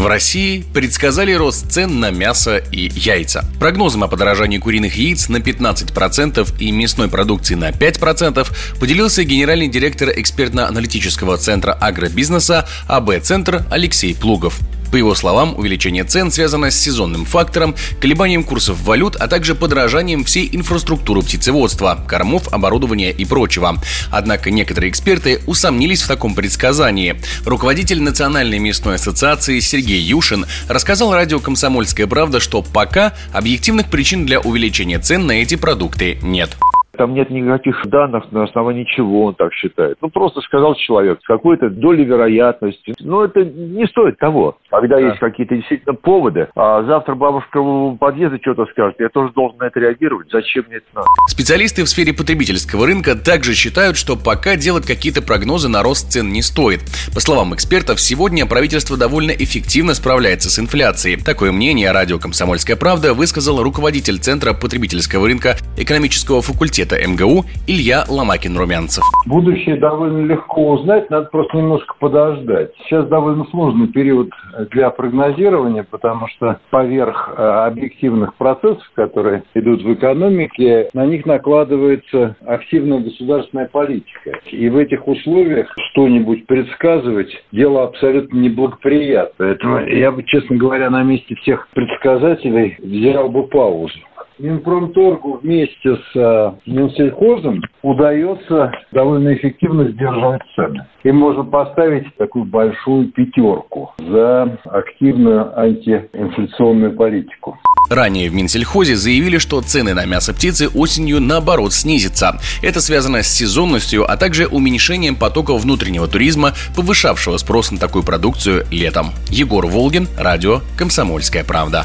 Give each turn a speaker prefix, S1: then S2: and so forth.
S1: В России предсказали рост цен на мясо и яйца. Прогнозом о подорожании куриных яиц на 15% и мясной продукции на 5% поделился генеральный директор экспертно-аналитического центра агробизнеса АБ-центр Алексей Плугов. По его словам, увеличение цен связано с сезонным фактором, колебанием курсов валют, а также подорожанием всей инфраструктуры птицеводства, кормов, оборудования и прочего. Однако некоторые эксперты усомнились в таком предсказании. Руководитель Национальной мясной ассоциации Сергей Юшин рассказал радио «Комсомольская правда», что пока объективных причин для увеличения цен на эти продукты нет
S2: там нет никаких данных, на основании чего он так считает. Ну, просто сказал человек с какой-то долей вероятности. Но это не стоит того. Когда да. есть какие-то действительно поводы, а завтра бабушка в подъезде что-то скажет, я тоже должен на это реагировать. Зачем мне это надо?
S1: Специалисты в сфере потребительского рынка также считают, что пока делать какие-то прогнозы на рост цен не стоит. По словам экспертов, сегодня правительство довольно эффективно справляется с инфляцией. Такое мнение радио «Комсомольская правда» высказал руководитель Центра потребительского рынка экономического факультета МГУ Илья Ломакин-Румянцев.
S3: Будущее довольно легко узнать, надо просто немножко подождать. Сейчас довольно сложный период для прогнозирования, потому что поверх э, объективных процессов, которые идут в экономике, на них накладывается активная государственная политика. И в этих условиях что-нибудь предсказывать дело абсолютно неблагоприятное. Поэтому я бы, честно говоря, на месте всех предсказателей взял бы паузу. Минпромторгу вместе с э, Минсельхозом удается довольно эффективно сдерживать цены. И можно поставить такую большую пятерку за активную антиинфляционную политику.
S1: Ранее в Минсельхозе заявили, что цены на мясо птицы осенью наоборот снизятся. Это связано с сезонностью, а также уменьшением потока внутреннего туризма, повышавшего спрос на такую продукцию летом. Егор Волгин, радио «Комсомольская правда».